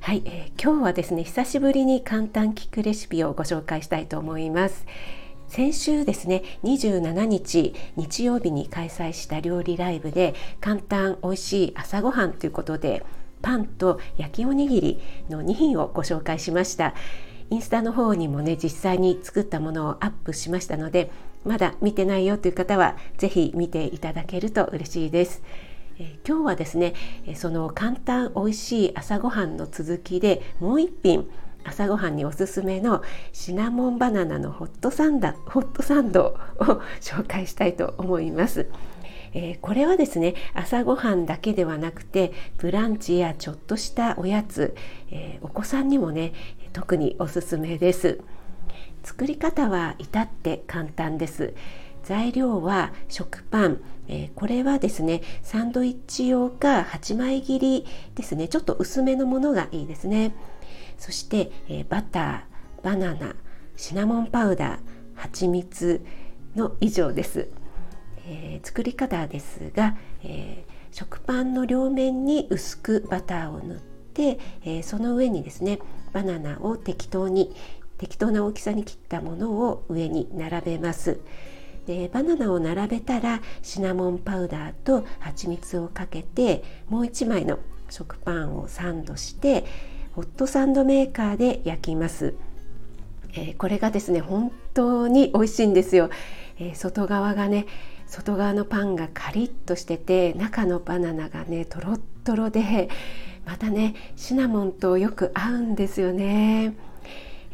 はい、えー、今日はですね久しぶりに簡単キックレシピをご紹介したいと思います。先週ですね27日日曜日に開催した料理ライブで簡単美味しい朝ごはんということでパンと焼きおにぎりの2品をご紹介しました。インスタの方にもね実際に作ったものをアップしましたのでまだ見てないよという方は是非見ていただけると嬉しいです。え今日はですねその簡単美味しい朝ごはんの続きでもう一品朝ごはんにおすすめのシナモンバナナのホットサンダホットサンドを紹介したいと思います。えー、これはですね朝ごはんだけではなくてブランチやちょっとしたおやつ、えー、お子さんにもね特におすすめです作り方は至って簡単です材料は食パン、えー、これはですねサンドイッチ用か8枚切りですね。ちょっと薄めのものがいいですね。そして、えー、バターバナナシナモンパウダー蜂蜜の以上です、えー、作り方ですが、え食パンの両面に薄くバターを塗って、えその上にですねバナナを適当に適当な大きさに切ったものを上に並べます。でバナナを並べたらシナモンパウダーと蜂蜜をかけてもう1枚の食パンをサンドしてホットサンドメーカーで焼きます、えー、これがですね本当に美味しいんですよ、えー、外側がね外側のパンがカリッとしてて中のバナナがねとろっとろでまたねシナモンとよく合うんですよね。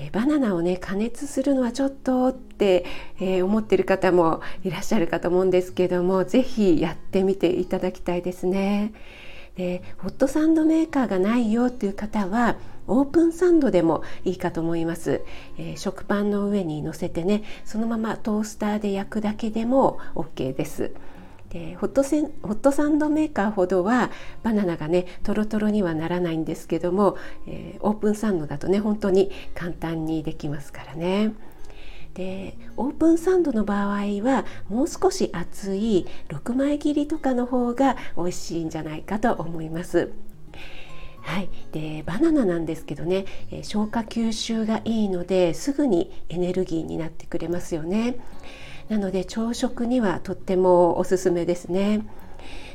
えバナナをね加熱するのはちょっとって、えー、思ってる方もいらっしゃるかと思うんですけども是非やってみていただきたいですね。でホットサンドメーカーがないよっていう方はオープンサンドでもいいかと思います、えー、食パンの上に乗せてねそのままトースターで焼くだけでも OK です。でホットセンホットサンドメーカーほどはバナナがねとろとろにはならないんですけども、えー、オープンサンドだとね本当に簡単にできますからね。でオープンサンドの場合はもう少し厚い6枚切りとかの方が美味しいんじゃないかと思います。はい、でバナナなんですけどね、え、消化吸収がいいのですぐにエネルギーになってくれますよね。なので朝食にはとってもおすすめですね。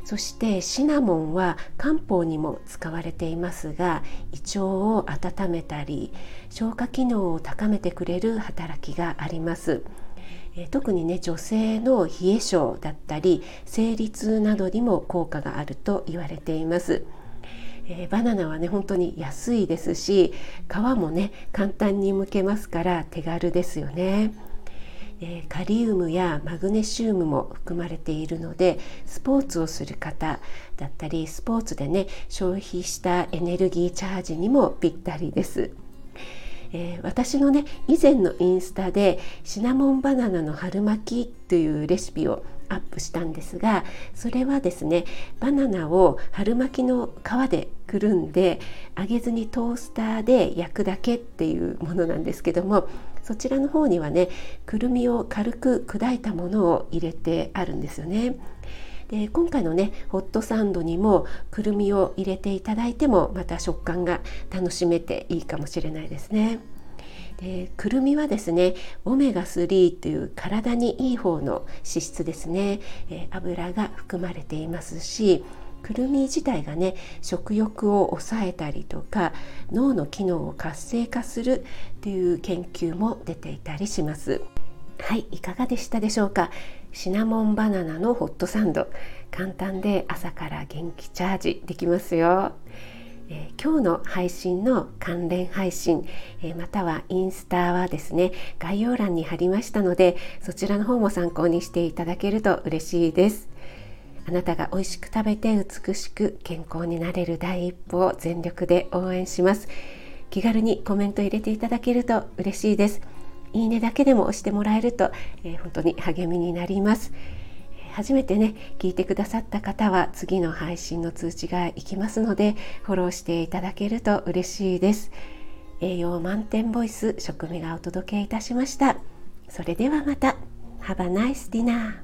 そしてシナモンは漢方にも使われていますが胃腸を温めたり消化機能を高めてくれる働きがあります。特にね女性の冷え性だったり生理痛などにも効果があると言われています。えー、バナナはね本当に安いですし皮もね簡単に剥けますから手軽ですよね。えカリウムやマグネシウムも含まれているのでスポーツをする方だったりスポーツでね消費したエネルギーチャージにもぴったりです。えー、私のね以前のインスタでシナモンバナナの春巻きというレシピをアップしたんですがそれはですねバナナを春巻きの皮でくるんで揚げずにトースターで焼くだけっていうものなんですけどもそちらの方にはねくるみを軽く砕いたものを入れてあるんですよね。で今回のねホットサンドにもくるみを入れていただいてもまた食感が楽しめていいかもしれないですね。でくるみはですねオメガ3という体にいい方の脂質ですね、えー、油が含まれていますしくるみ自体がね食欲を抑えたりとか脳の機能を活性化するっていう研究も出ていたりします。はいいかがでしたでしょうか？シナモンバナナのホットサンド。簡単で朝から元気チャージできますよ。えー、今日の配信の関連配信、えー、またはインスタはですね概要欄に貼りましたのでそちらの方も参考にしていただけると嬉しいです。あなたが美味しく食べて美しく健康になれる第一歩を全力で応援します。気軽にコメント入れていただけると嬉しいです。いいねだけでも押してもらえると、えー、本当に励みになります。初めてね聞いてくださった方は次の配信の通知がいきますのでフォローしていただけると嬉しいです。栄養満点ボイス食味がお届けいたしました。それではまた。Have a nice dinner